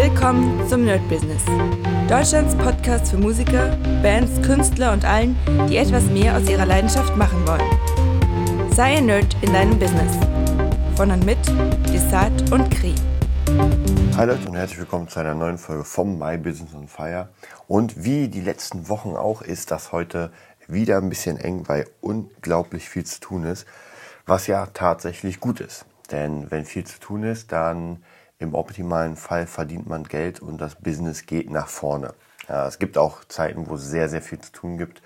Willkommen zum Nerd Business. Deutschlands Podcast für Musiker, Bands, Künstler und allen, die etwas mehr aus ihrer Leidenschaft machen wollen. Sei ein Nerd in deinem Business. Von und mit Desart und Kri. Hi Leute und herzlich willkommen zu einer neuen Folge vom My Business on Fire. Und wie die letzten Wochen auch ist das heute wieder ein bisschen eng, weil unglaublich viel zu tun ist, was ja tatsächlich gut ist. Denn wenn viel zu tun ist, dann im optimalen Fall verdient man Geld und das Business geht nach vorne. Ja, es gibt auch Zeiten, wo es sehr, sehr viel zu tun gibt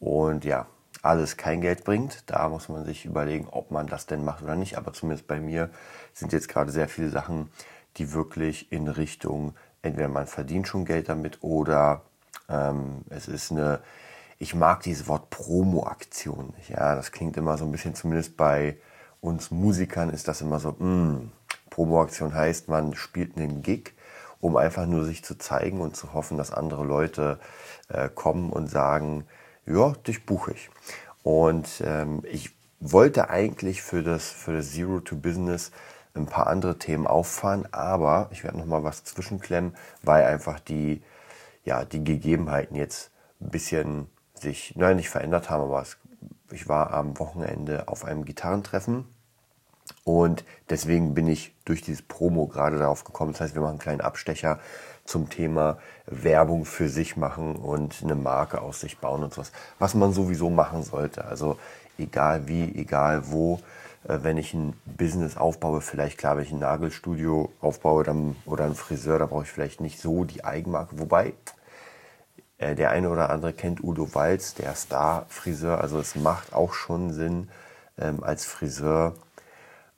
und ja, alles kein Geld bringt. Da muss man sich überlegen, ob man das denn macht oder nicht. Aber zumindest bei mir sind jetzt gerade sehr viele Sachen, die wirklich in Richtung, entweder man verdient schon Geld damit oder ähm, es ist eine, ich mag dieses Wort Promo-Aktion nicht. Ja, das klingt immer so ein bisschen, zumindest bei uns Musikern ist das immer so, mh, hm, Promo-Aktion heißt, man spielt einen Gig, um einfach nur sich zu zeigen und zu hoffen, dass andere Leute äh, kommen und sagen, ja, dich buche ich. Und ähm, ich wollte eigentlich für das, für das Zero to Business ein paar andere Themen auffahren, aber ich werde noch mal was zwischenklemmen, weil einfach die, ja, die Gegebenheiten jetzt ein bisschen sich, nein, nicht verändert haben, aber es, ich war am Wochenende auf einem Gitarrentreffen und deswegen bin ich durch dieses Promo gerade darauf gekommen. Das heißt, wir machen einen kleinen Abstecher zum Thema Werbung für sich machen und eine Marke aus sich bauen und sowas. Was man sowieso machen sollte. Also egal wie, egal wo, äh, wenn ich ein Business aufbaue, vielleicht klar, wenn ich ein Nagelstudio aufbaue dann, oder ein Friseur, da brauche ich vielleicht nicht so die Eigenmarke. Wobei, äh, der eine oder andere kennt Udo Walz, der Star-Friseur. Also es macht auch schon Sinn, ähm, als Friseur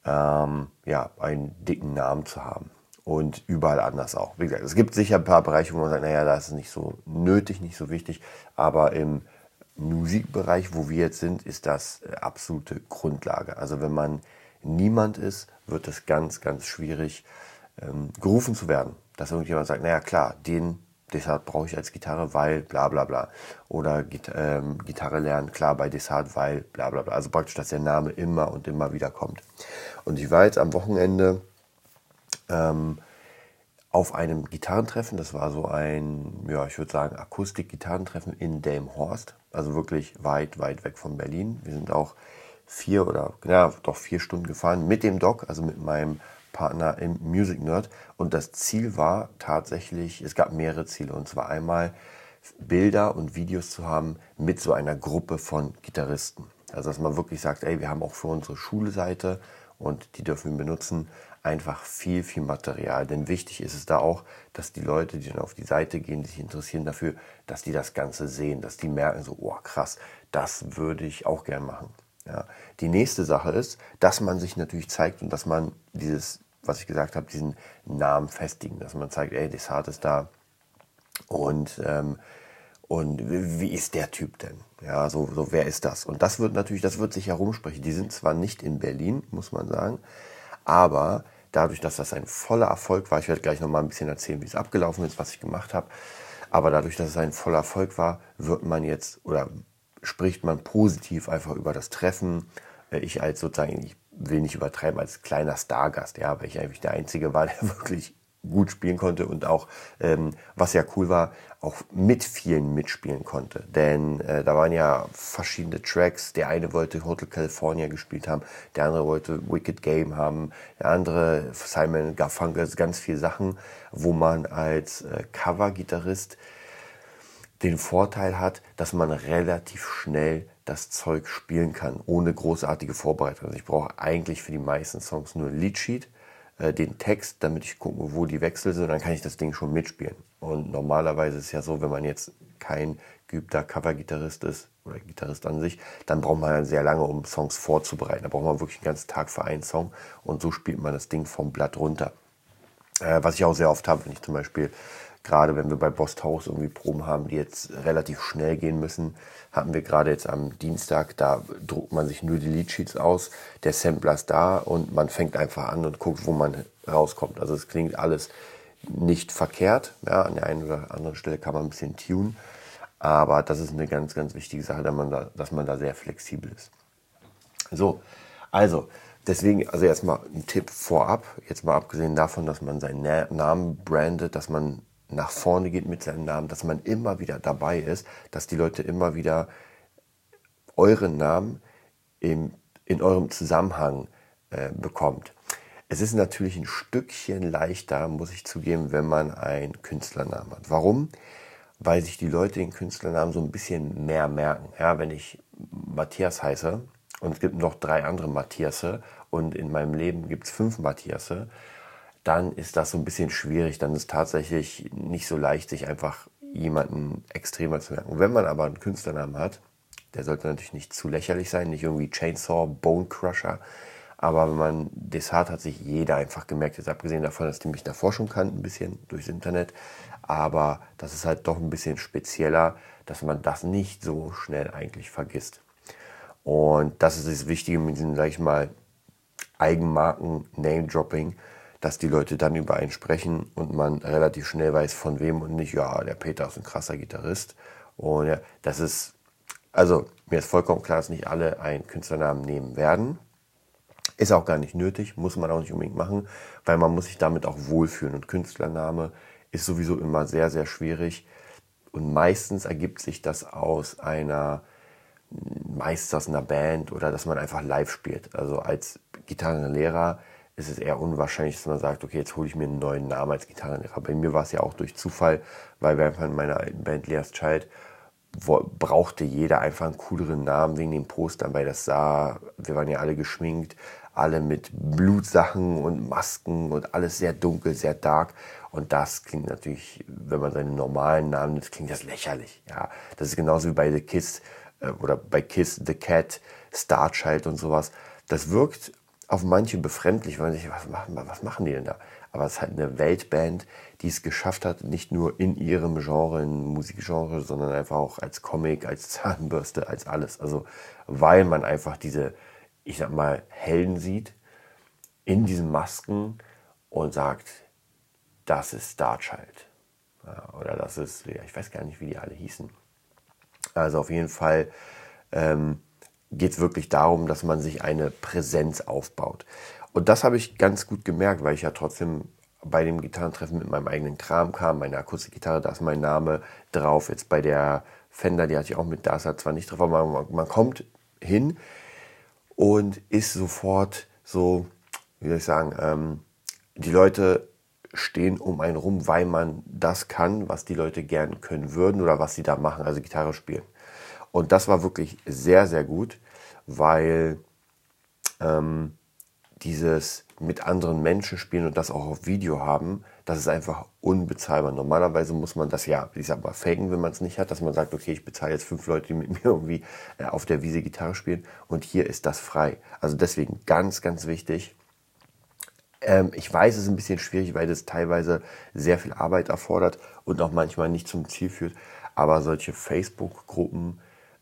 ähm, ja, einen dicken Namen zu haben. Und überall anders auch. Wie gesagt, es gibt sicher ein paar Bereiche, wo man sagt, naja, da ist nicht so nötig, nicht so wichtig. Aber im Musikbereich, wo wir jetzt sind, ist das äh, absolute Grundlage. Also wenn man niemand ist, wird es ganz, ganz schwierig, ähm, gerufen zu werden. Dass irgendjemand sagt, naja klar, den Desart brauche ich als Gitarre, weil bla bla bla. Oder Git ähm, Gitarre lernen, klar, bei Desart, weil bla bla bla. Also praktisch, dass der Name immer und immer wieder kommt. Und ich war jetzt am Wochenende ähm, auf einem Gitarrentreffen. Das war so ein, ja, ich würde sagen, Akustik-Gitarrentreffen in Delmhorst. Also wirklich weit, weit weg von Berlin. Wir sind auch vier oder, ja, doch vier Stunden gefahren mit dem Doc, also mit meinem Partner im Music Nerd. Und das Ziel war tatsächlich, es gab mehrere Ziele. Und zwar einmal Bilder und Videos zu haben mit so einer Gruppe von Gitarristen. Also dass man wirklich sagt, ey, wir haben auch für unsere Schulseite und die dürfen wir benutzen, einfach viel, viel Material. Denn wichtig ist es da auch, dass die Leute, die dann auf die Seite gehen, sich interessieren dafür, dass die das Ganze sehen, dass die merken so, oh krass, das würde ich auch gern machen. Ja. Die nächste Sache ist, dass man sich natürlich zeigt und dass man dieses was ich gesagt habe, diesen Namen festigen, dass man zeigt, ey, Desart ist da und ähm, und wie ist der Typ denn? Ja, so, so wer ist das? Und das wird natürlich, das wird sich herumsprechen. Die sind zwar nicht in Berlin, muss man sagen, aber dadurch, dass das ein voller Erfolg war, ich werde gleich nochmal ein bisschen erzählen, wie es abgelaufen ist, was ich gemacht habe, aber dadurch, dass es ein voller Erfolg war, wird man jetzt oder spricht man positiv einfach über das Treffen. Äh, ich als sozusagen, ich will nicht übertreiben, als kleiner Stargast, ja, weil ich eigentlich der Einzige war, der wirklich gut spielen konnte und auch, ähm, was ja cool war, auch mit vielen mitspielen konnte. Denn äh, da waren ja verschiedene Tracks. Der eine wollte Hotel California gespielt haben, der andere wollte Wicked Game haben, der andere Simon Garfunkel, ganz viele Sachen, wo man als äh, Cover-Gitarrist den Vorteil hat, dass man relativ schnell das Zeug spielen kann, ohne großartige Vorbereitung. Also ich brauche eigentlich für die meisten Songs nur ein Leadsheet, äh, den Text, damit ich gucke, wo die Wechsel sind, dann kann ich das Ding schon mitspielen. Und normalerweise ist es ja so, wenn man jetzt kein geübter Cover-Gitarrist ist oder Gitarrist an sich, dann braucht man sehr lange, um Songs vorzubereiten. Da braucht man wirklich einen ganzen Tag für einen Song und so spielt man das Ding vom Blatt runter. Äh, was ich auch sehr oft habe, wenn ich zum Beispiel gerade wenn wir bei Bost House irgendwie Proben haben, die jetzt relativ schnell gehen müssen, hatten wir gerade jetzt am Dienstag, da druckt man sich nur die Leadsheets aus, der Sampler ist da und man fängt einfach an und guckt, wo man rauskommt. Also es klingt alles nicht verkehrt. Ja, an der einen oder anderen Stelle kann man ein bisschen tunen, aber das ist eine ganz, ganz wichtige Sache, dass man da, dass man da sehr flexibel ist. So, also deswegen, also erstmal ein Tipp vorab, jetzt mal abgesehen davon, dass man seinen Na Namen brandet, dass man nach vorne geht mit seinem Namen, dass man immer wieder dabei ist, dass die Leute immer wieder euren Namen im, in eurem Zusammenhang äh, bekommt. Es ist natürlich ein Stückchen leichter, muss ich zugeben, wenn man einen Künstlernamen hat. Warum? Weil sich die Leute den Künstlernamen so ein bisschen mehr merken. Ja, wenn ich Matthias heiße und es gibt noch drei andere Matthiasse und in meinem Leben gibt es fünf Matthiasse, dann ist das so ein bisschen schwierig. Dann ist es tatsächlich nicht so leicht, sich einfach jemanden extremer zu merken. Wenn man aber einen Künstlernamen hat, der sollte natürlich nicht zu lächerlich sein, nicht irgendwie Chainsaw, Bone Crusher. Aber wenn man das hat, hat sich jeder einfach gemerkt. Jetzt abgesehen davon, dass die mich davor schon kannten, ein bisschen durchs Internet. Aber das ist halt doch ein bisschen spezieller, dass man das nicht so schnell eigentlich vergisst. Und das ist das Wichtige mit diesem, sag ich mal, Eigenmarken, Name-Dropping, dass die Leute dann über einen sprechen und man relativ schnell weiß, von wem und nicht, ja, der Peter ist ein krasser Gitarrist. Und ja, das ist, also mir ist vollkommen klar, dass nicht alle einen Künstlernamen nehmen werden. Ist auch gar nicht nötig, muss man auch nicht unbedingt machen, weil man muss sich damit auch wohlfühlen. Und Künstlername ist sowieso immer sehr, sehr schwierig. Und meistens ergibt sich das aus einer, meist aus einer Band oder dass man einfach live spielt. Also als Gitarrenlehrer ist es eher unwahrscheinlich, dass man sagt, okay, jetzt hole ich mir einen neuen Namen als Gitarrenlehrer. Bei mir war es ja auch durch Zufall, weil wir einfach in meiner alten Band Leas Child brauchte jeder einfach einen cooleren Namen wegen den Postern, weil das sah, wir waren ja alle geschminkt, alle mit Blutsachen und Masken und alles sehr dunkel, sehr dark. Und das klingt natürlich, wenn man seinen normalen Namen nimmt, klingt das lächerlich. Ja, das ist genauso wie bei The Kiss äh, oder bei Kiss The Cat, Starchild und sowas. Das wirkt auf manche befremdlich, weil man sich, was machen, was machen die denn da? Aber es ist halt eine Weltband, die es geschafft hat, nicht nur in ihrem Genre, in Musikgenre, sondern einfach auch als Comic, als Zahnbürste, als alles. Also, weil man einfach diese, ich sag mal, Helden sieht in diesen Masken und sagt, das ist Starchild. Ja, oder das ist, ich weiß gar nicht, wie die alle hießen. Also auf jeden Fall ähm, geht es wirklich darum, dass man sich eine Präsenz aufbaut. Und das habe ich ganz gut gemerkt, weil ich ja trotzdem bei dem Gitarrentreffen mit meinem eigenen Kram kam. Meine Akustikgitarre, da ist mein Name drauf. Jetzt bei der Fender, die hatte ich auch mit, da ist er zwar nicht drauf, aber man, man kommt hin und ist sofort so, wie soll ich sagen, ähm, die Leute stehen um einen rum, weil man das kann, was die Leute gern können würden oder was sie da machen, also Gitarre spielen. Und das war wirklich sehr, sehr gut, weil ähm, dieses mit anderen Menschen spielen und das auch auf Video haben, das ist einfach unbezahlbar. Normalerweise muss man das ja, ich sag mal, faken, wenn man es nicht hat, dass man sagt, okay, ich bezahle jetzt fünf Leute, die mit mir irgendwie äh, auf der Wiese Gitarre spielen und hier ist das frei. Also deswegen ganz, ganz wichtig. Ähm, ich weiß, es ist ein bisschen schwierig, weil das teilweise sehr viel Arbeit erfordert und auch manchmal nicht zum Ziel führt. Aber solche Facebook-Gruppen,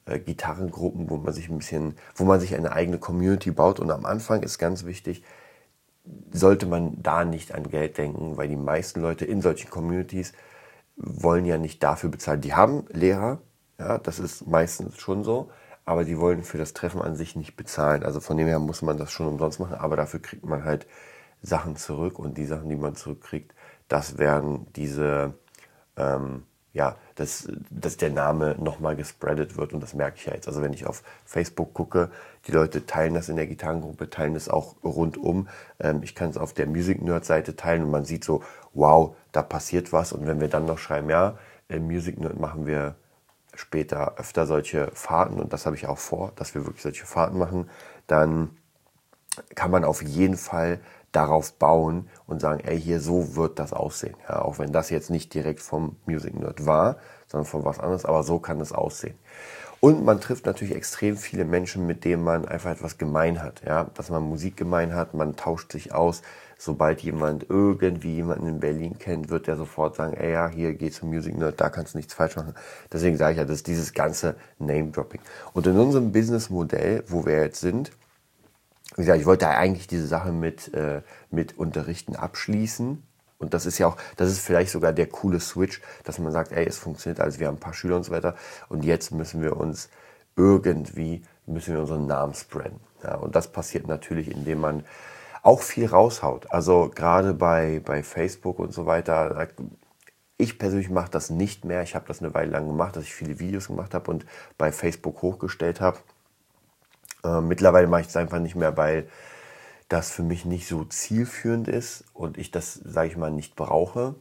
äh, Gitarrengruppen, wo man sich ein bisschen, wo man sich eine eigene Community baut. Und am Anfang ist ganz wichtig, sollte man da nicht an Geld denken, weil die meisten Leute in solchen Communities wollen ja nicht dafür bezahlen. Die haben Lehrer, ja, das ist meistens schon so, aber die wollen für das Treffen an sich nicht bezahlen. Also von dem her muss man das schon umsonst machen, aber dafür kriegt man halt Sachen zurück und die Sachen, die man zurückkriegt, das wären diese ähm, ja, dass, dass der Name nochmal gespreadet wird und das merke ich ja jetzt. Also wenn ich auf Facebook gucke, die Leute teilen das in der Gitarrengruppe, teilen das auch rundum. Ähm, ich kann es auf der Music Nerd Seite teilen und man sieht so, wow, da passiert was. Und wenn wir dann noch schreiben, ja, im Music Nerd machen wir später öfter solche Fahrten und das habe ich auch vor, dass wir wirklich solche Fahrten machen, dann kann man auf jeden Fall darauf bauen und sagen, ey, hier so wird das aussehen. Ja, auch wenn das jetzt nicht direkt vom Music Nerd war, sondern von was anderes, aber so kann es aussehen. Und man trifft natürlich extrem viele Menschen, mit denen man einfach etwas gemein hat. Ja, dass man Musik gemein hat, man tauscht sich aus. Sobald jemand irgendwie jemanden in Berlin kennt, wird der sofort sagen, ey, ja, hier geh zum Music Nerd, da kannst du nichts falsch machen. Deswegen sage ich ja, das ist dieses ganze Name-Dropping. Und in unserem Business-Modell, wo wir jetzt sind, wie gesagt, ich wollte eigentlich diese Sache mit, äh, mit Unterrichten abschließen. Und das ist ja auch, das ist vielleicht sogar der coole Switch, dass man sagt, ey, es funktioniert alles, wir haben ein paar Schüler und so weiter. Und jetzt müssen wir uns irgendwie, müssen wir unseren Namen spreaden. Ja, und das passiert natürlich, indem man auch viel raushaut. Also gerade bei, bei Facebook und so weiter. Ich persönlich mache das nicht mehr. Ich habe das eine Weile lang gemacht, dass ich viele Videos gemacht habe und bei Facebook hochgestellt habe. Äh, mittlerweile mache ich es einfach nicht mehr, weil das für mich nicht so zielführend ist und ich das, sage ich mal, nicht brauche.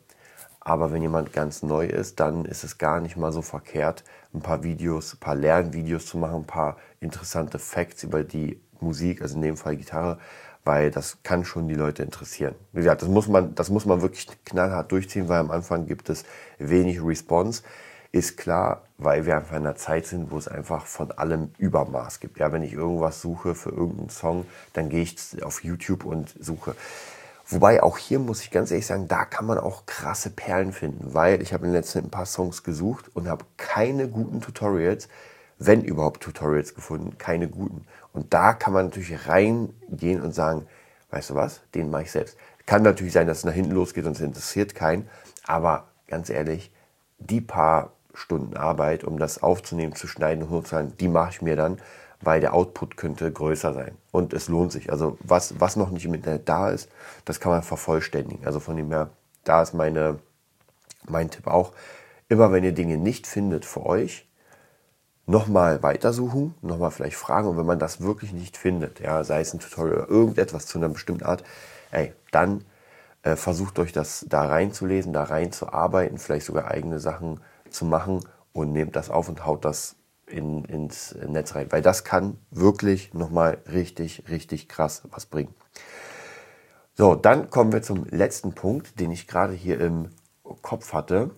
Aber wenn jemand ganz neu ist, dann ist es gar nicht mal so verkehrt, ein paar Videos, ein paar Lernvideos zu machen, ein paar interessante Facts über die Musik, also in dem Fall Gitarre, weil das kann schon die Leute interessieren. Wie gesagt, das muss man, das muss man wirklich knallhart durchziehen, weil am Anfang gibt es wenig Response. Ist klar, weil wir einfach in einer Zeit sind, wo es einfach von allem Übermaß gibt. Ja, wenn ich irgendwas suche für irgendeinen Song, dann gehe ich auf YouTube und suche. Wobei auch hier muss ich ganz ehrlich sagen, da kann man auch krasse Perlen finden, weil ich habe in den letzten ein paar Songs gesucht und habe keine guten Tutorials, wenn überhaupt Tutorials gefunden, keine guten. Und da kann man natürlich reingehen und sagen, weißt du was, den mache ich selbst. Kann natürlich sein, dass es nach hinten losgeht und es interessiert keinen, aber ganz ehrlich, die paar Stunden Arbeit, um das aufzunehmen, zu schneiden hochzuladen, die mache ich mir dann weil der Output könnte größer sein. Und es lohnt sich. Also was, was noch nicht im Internet da ist, das kann man vervollständigen. Also von dem her, da ist meine, mein Tipp auch. Immer wenn ihr Dinge nicht findet für euch, nochmal weitersuchen, nochmal vielleicht fragen. Und wenn man das wirklich nicht findet, ja, sei es ein Tutorial oder irgendetwas zu einer bestimmten Art, ey, dann äh, versucht euch das da reinzulesen, da reinzuarbeiten, vielleicht sogar eigene Sachen zu machen und nehmt das auf und haut das in, ins Netz rein, weil das kann wirklich nochmal richtig, richtig krass was bringen. So, dann kommen wir zum letzten Punkt, den ich gerade hier im Kopf hatte.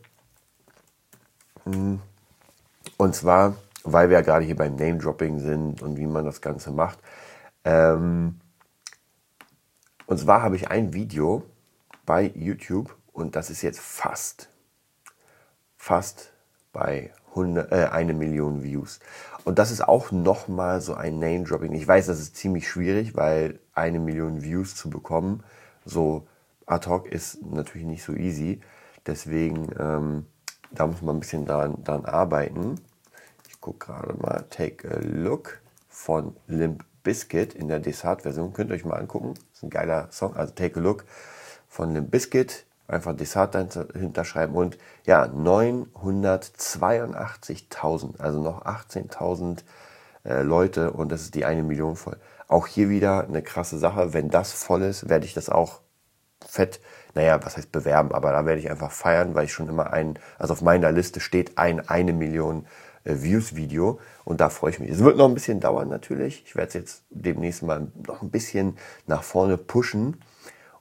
Hm. Und zwar, weil wir ja gerade hier beim Name-Dropping sind und wie man das Ganze macht. Ähm, und zwar habe ich ein Video bei YouTube und das ist jetzt fast, fast bei 100, äh, eine Million Views. Und das ist auch nochmal so ein Name-Dropping. Ich weiß, das ist ziemlich schwierig, weil eine Million Views zu bekommen, so ad hoc, ist natürlich nicht so easy. Deswegen, ähm, da muss man ein bisschen daran, daran arbeiten. Ich gucke gerade mal, Take a Look von Limp Biscuit in der Desart-Version. Könnt ihr euch mal angucken. Ist ein geiler Song. Also Take a Look von Limp Biscuit einfach Desart hinterschreiben und ja, 982.000, also noch 18.000 äh, Leute und das ist die eine Million voll. Auch hier wieder eine krasse Sache. Wenn das voll ist, werde ich das auch fett, naja, was heißt bewerben, aber da werde ich einfach feiern, weil ich schon immer ein, also auf meiner Liste steht ein eine Million äh, Views Video und da freue ich mich. Es wird noch ein bisschen dauern natürlich. Ich werde es jetzt demnächst mal noch ein bisschen nach vorne pushen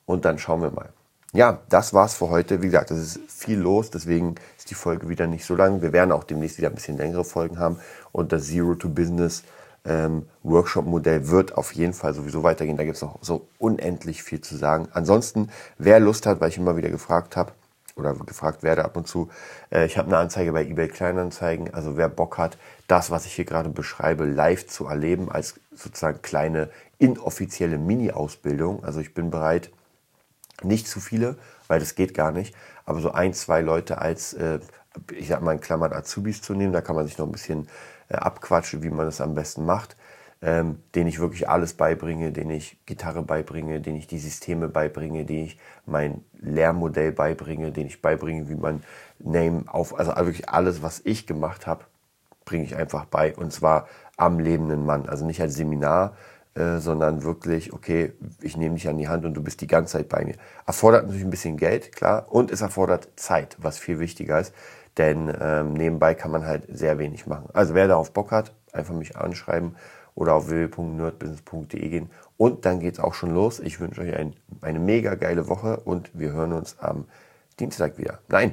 und dann schauen wir mal ja, das war's für heute. Wie gesagt, es ist viel los, deswegen ist die Folge wieder nicht so lang. Wir werden auch demnächst wieder ein bisschen längere Folgen haben und das Zero to Business ähm, wird auf jeden Fall sowieso weitergehen. Da gibt es noch so unendlich viel zu sagen. Ansonsten, wer Lust hat, weil ich immer wieder gefragt habe oder gefragt werde ab und zu, äh, ich habe eine Anzeige bei eBay Kleinanzeigen. Also wer Bock hat, das, was ich hier gerade beschreibe, live zu erleben als sozusagen kleine inoffizielle Mini-Ausbildung. Also ich bin bereit, nicht zu viele, weil das geht gar nicht, aber so ein, zwei Leute als, äh, ich sag mal in Klammern Azubis zu nehmen, da kann man sich noch ein bisschen äh, abquatschen, wie man das am besten macht, ähm, denen ich wirklich alles beibringe, denen ich Gitarre beibringe, denen ich die Systeme beibringe, denen ich mein Lehrmodell beibringe, denen ich beibringe, wie man Name auf, also wirklich alles, was ich gemacht habe, bringe ich einfach bei und zwar am lebenden Mann, also nicht als Seminar, äh, sondern wirklich, okay, ich nehme dich an die Hand und du bist die ganze Zeit bei mir. Erfordert natürlich ein bisschen Geld, klar, und es erfordert Zeit, was viel wichtiger ist, denn ähm, nebenbei kann man halt sehr wenig machen. Also wer darauf Bock hat, einfach mich anschreiben oder auf www.nerdbusiness.de gehen und dann geht's auch schon los. Ich wünsche euch ein, eine mega geile Woche und wir hören uns am Dienstag wieder. Nein,